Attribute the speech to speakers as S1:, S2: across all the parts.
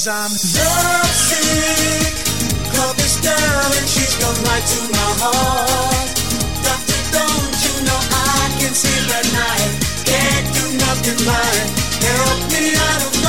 S1: Cause I'm love sick. Call this girl and she's gone right to my heart. Doctor, don't you know I can see the night? Can't do nothing right. Help me out of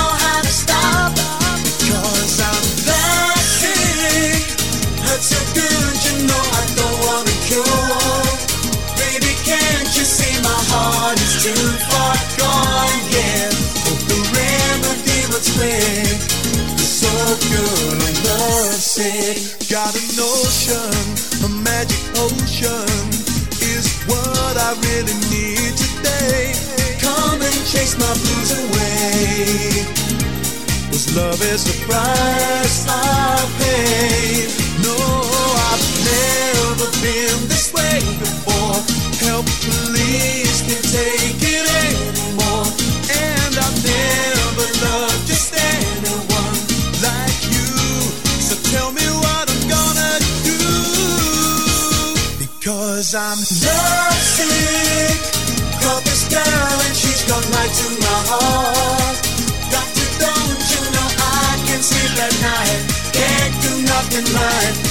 S1: takes my blues away. This love is the price I pay. No, I've never been this way before. Help, please, can't take it anymore. And I've never loved just anyone like you. So tell me what I'm gonna do. Because I'm done. all night to my heart. Doctor, don't you know I can't sleep at night? Can't do nothing right.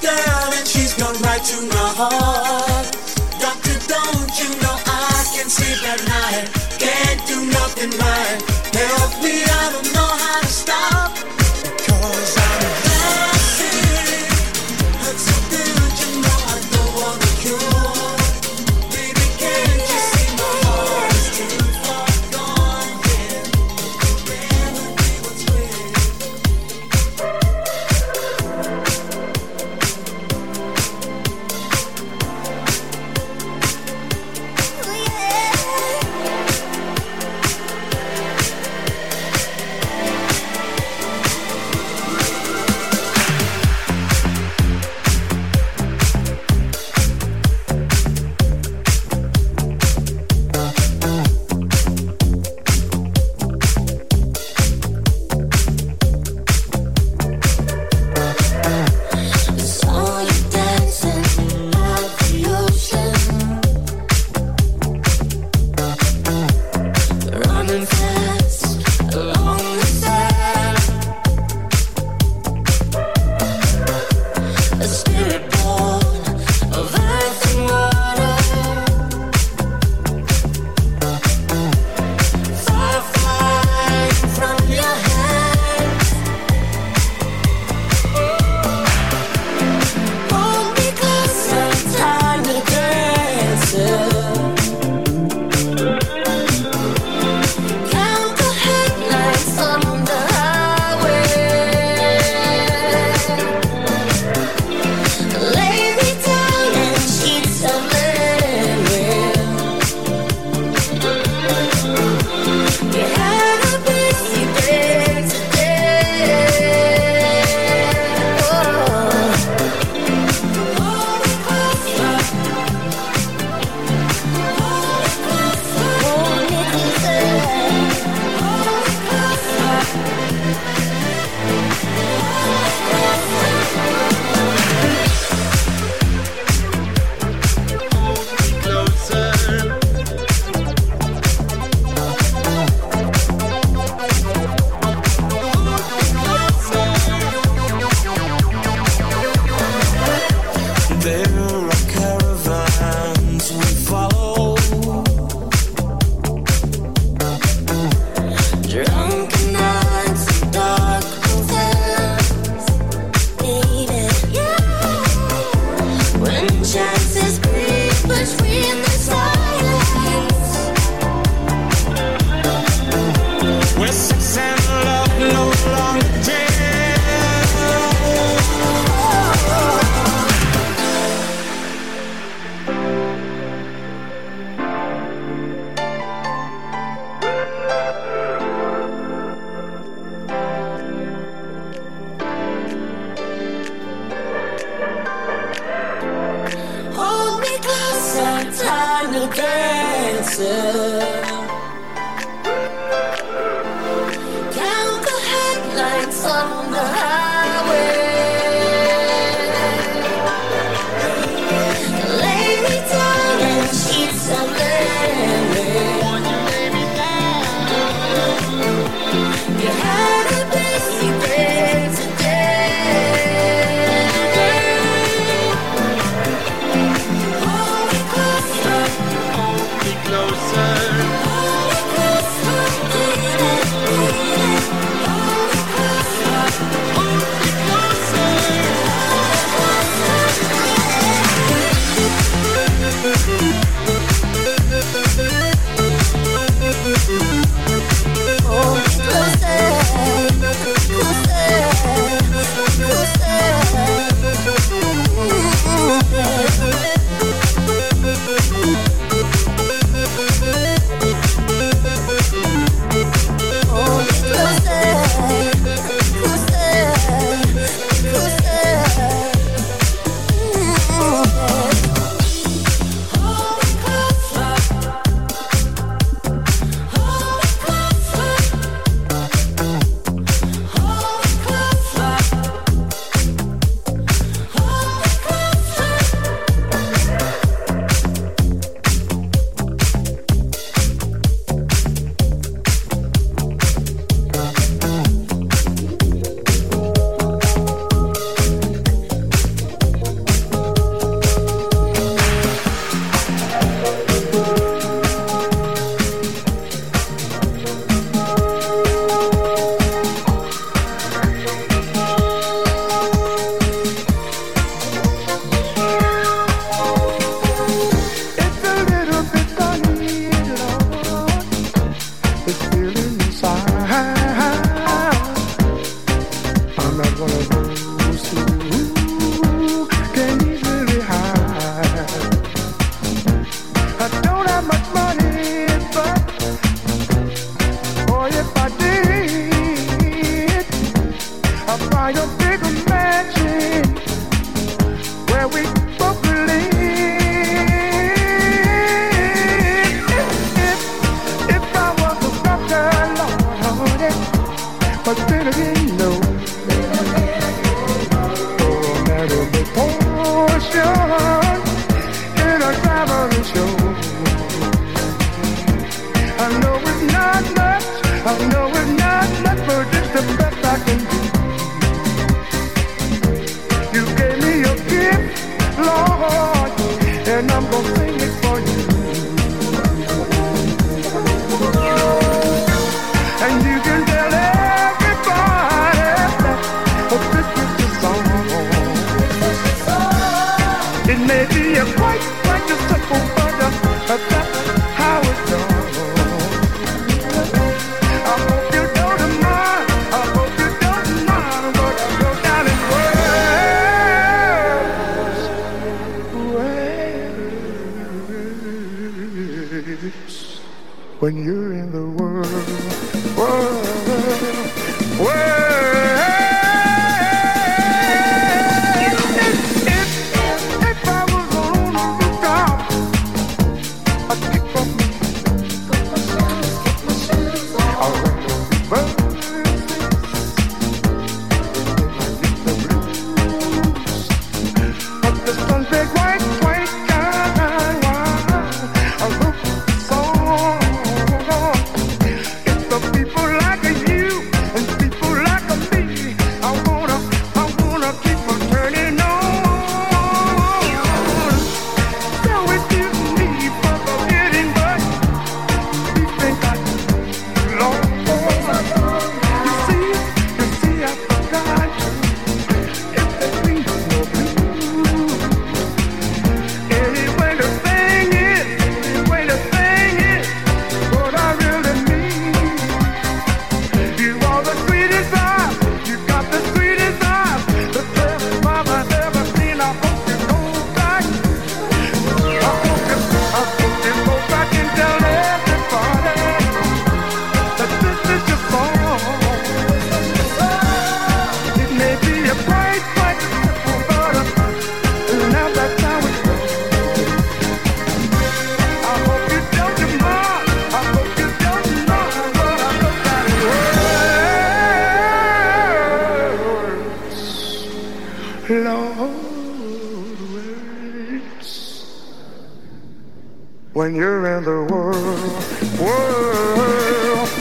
S1: girl and she's gone right to my heart. Doctor, don't you know I can sleep at night? Can't do nothing right.
S2: presence When you're when you're in the world, world,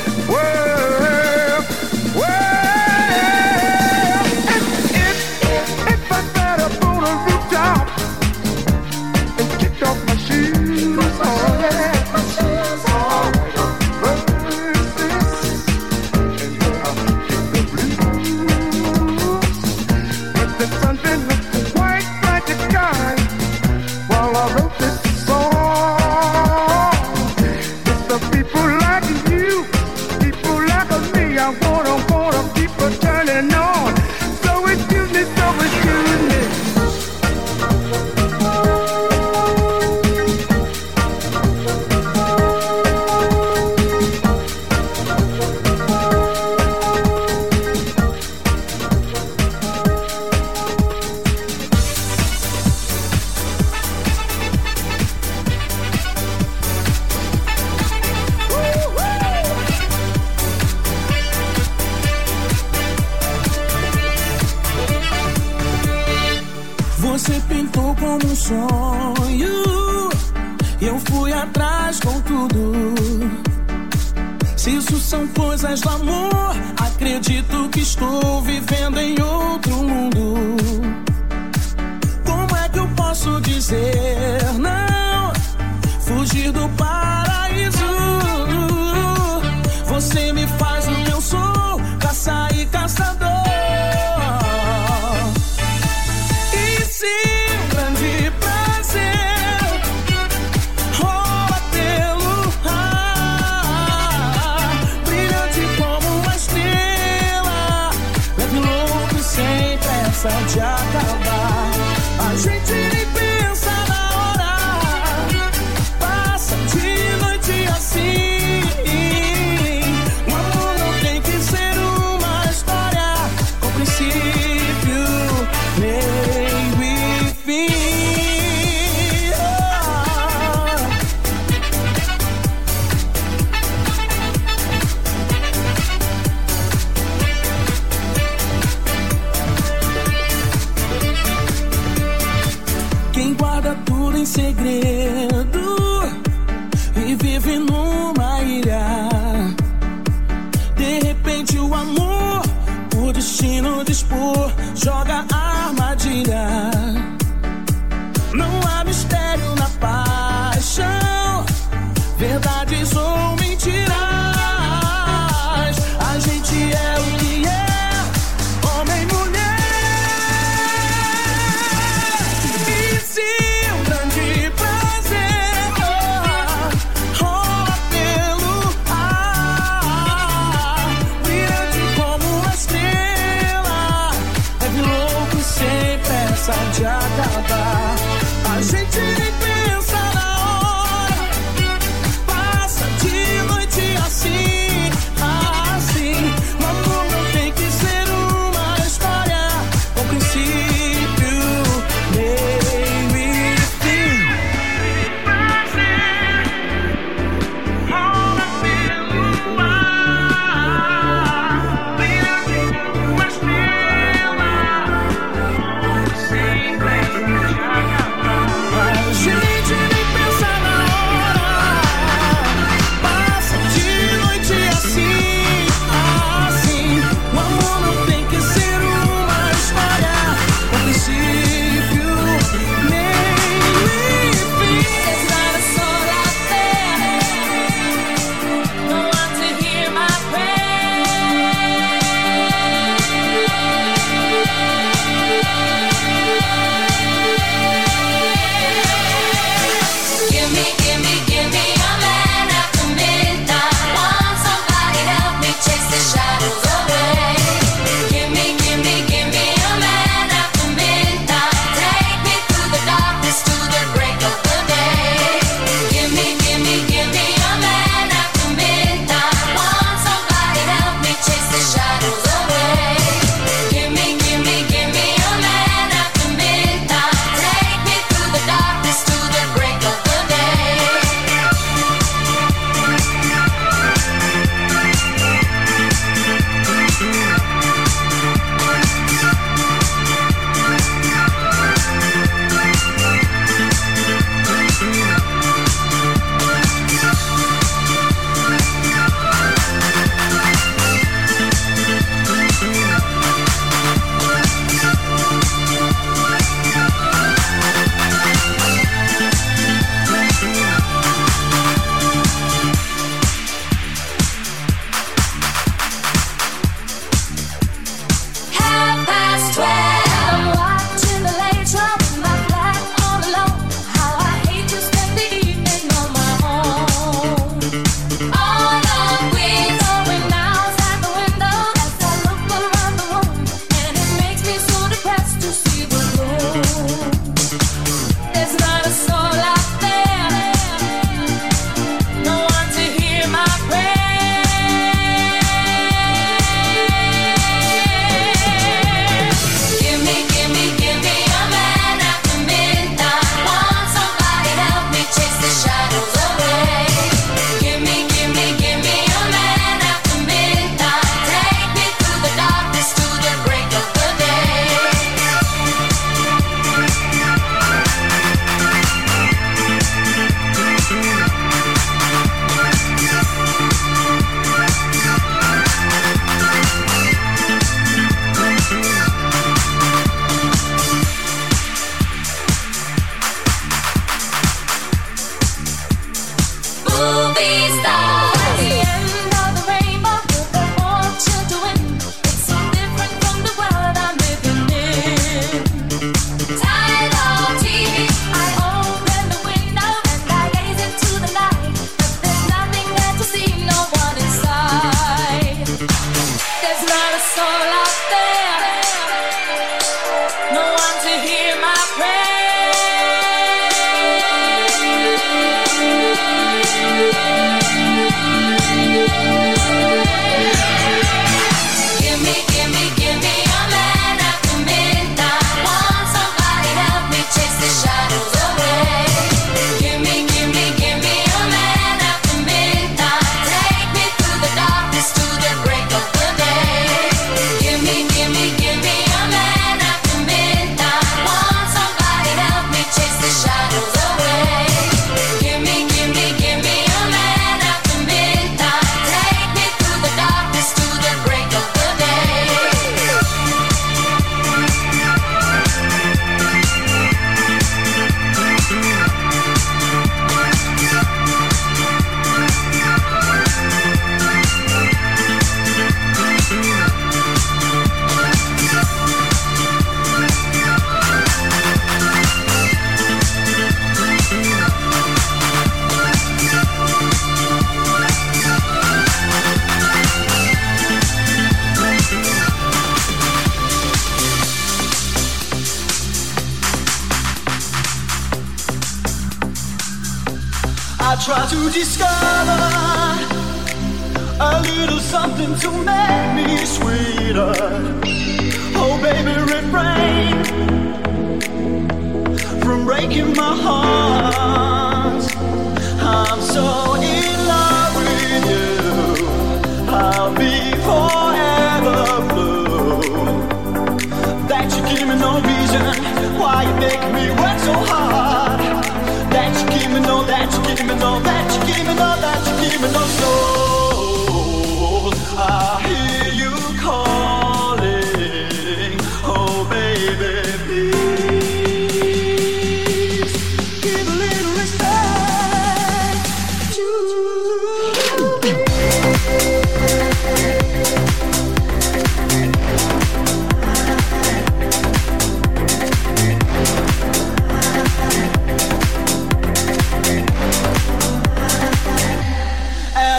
S3: sem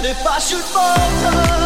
S4: if I should falter,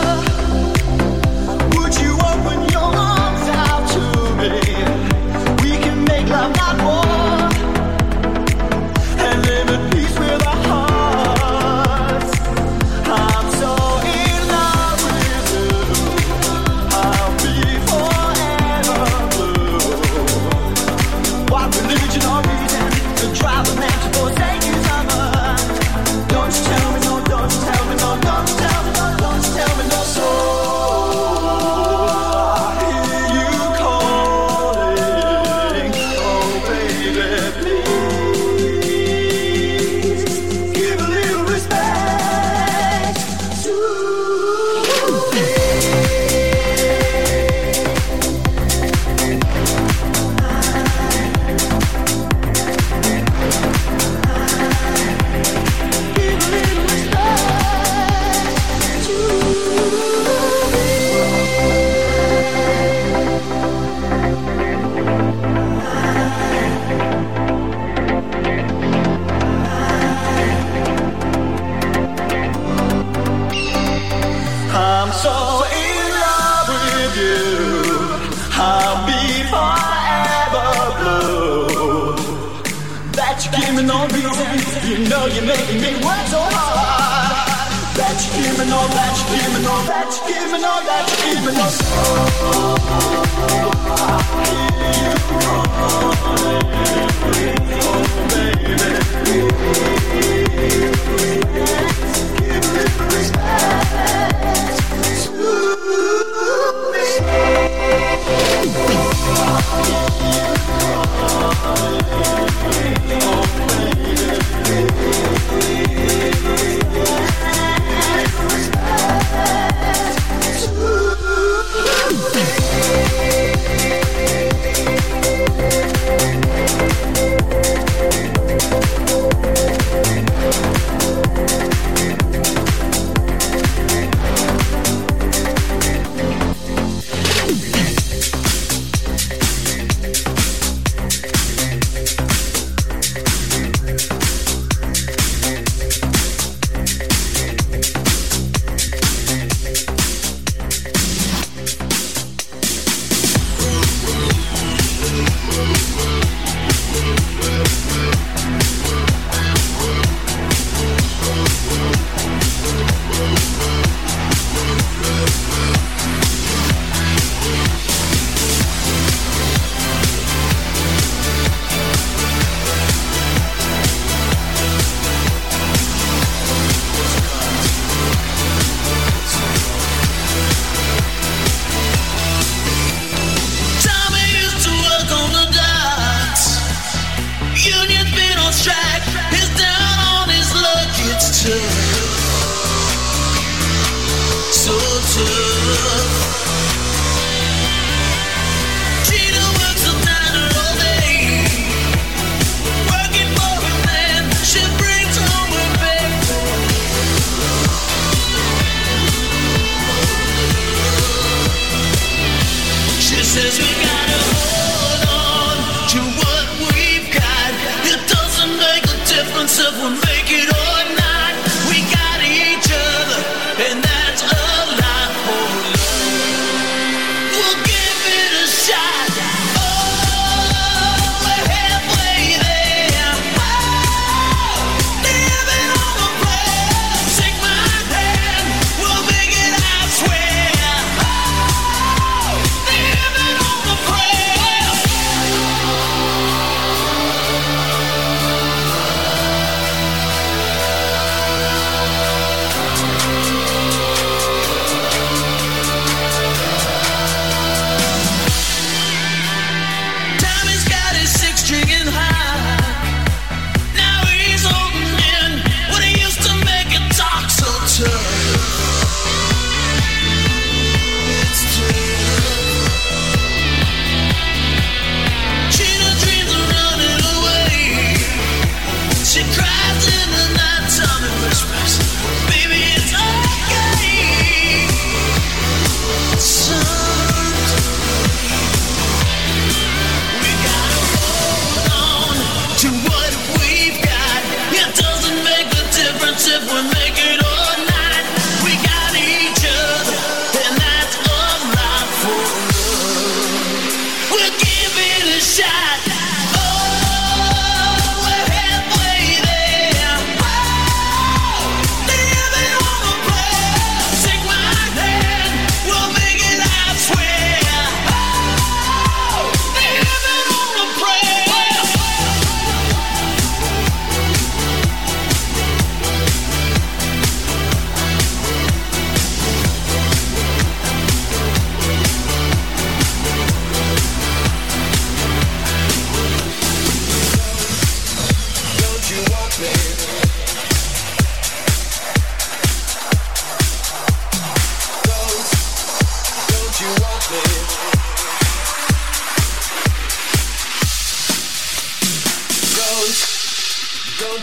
S5: we've got.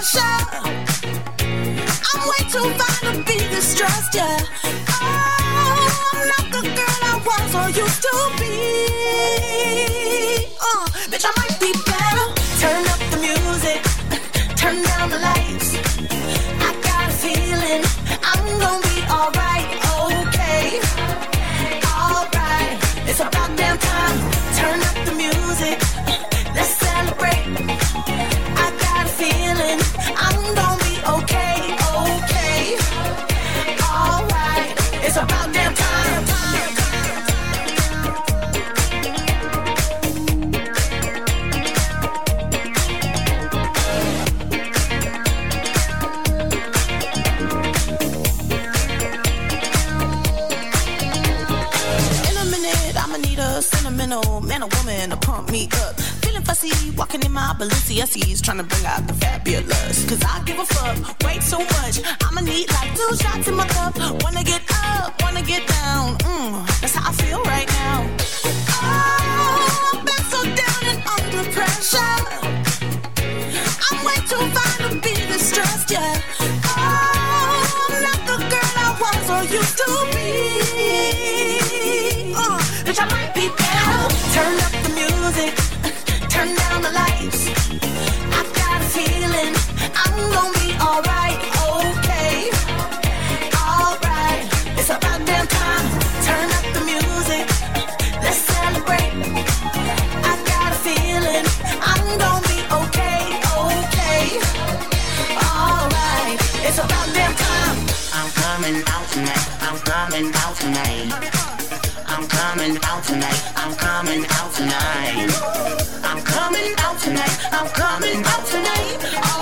S6: pressure. I'm way too fine to be distressed, yeah. I'm
S7: coming out tonight. I'm coming out tonight. I'm coming out tonight. I'm coming out tonight.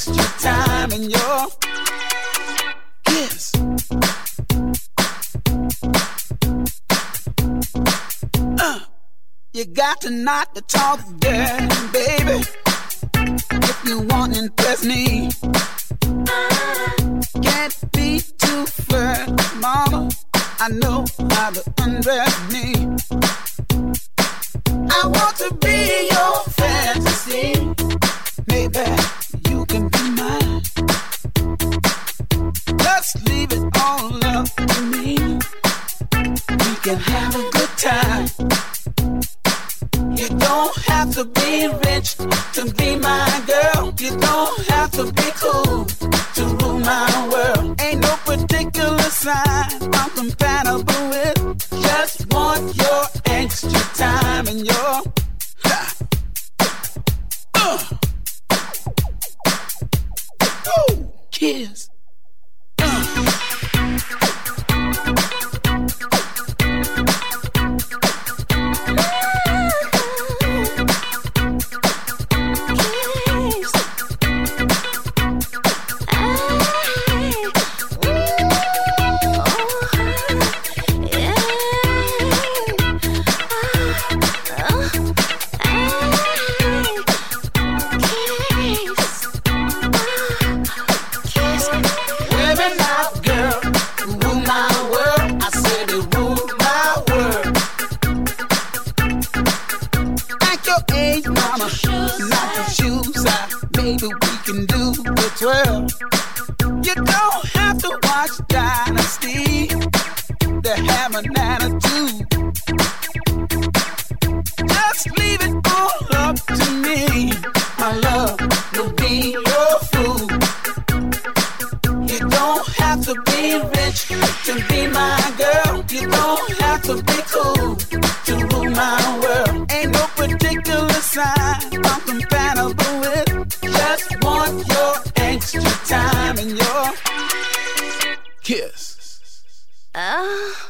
S3: Extra time and your kiss. Uh, you got to not to talk dirty, baby. If you want to impress me. Can't be too firm, mama. I know how to undress me. I want to be your fantasy. Maybe Just leave it all up to me. We can have a good time. You don't have to be rich to be my girl. You don't have to be cool to rule my world. Ain't no particular sign I'm compatible with. Just want your extra time and your. Uh. Ooh, kiss. 12. You don't have to watch Dynasty, They have an attitude. Just leave it all up to me, my love. You'll be your fool. You don't have to be rich to be my girl. You don't have to be cool to rule my world. Ain't no particular sign I'm compatible with. Just want your
S8: 啊。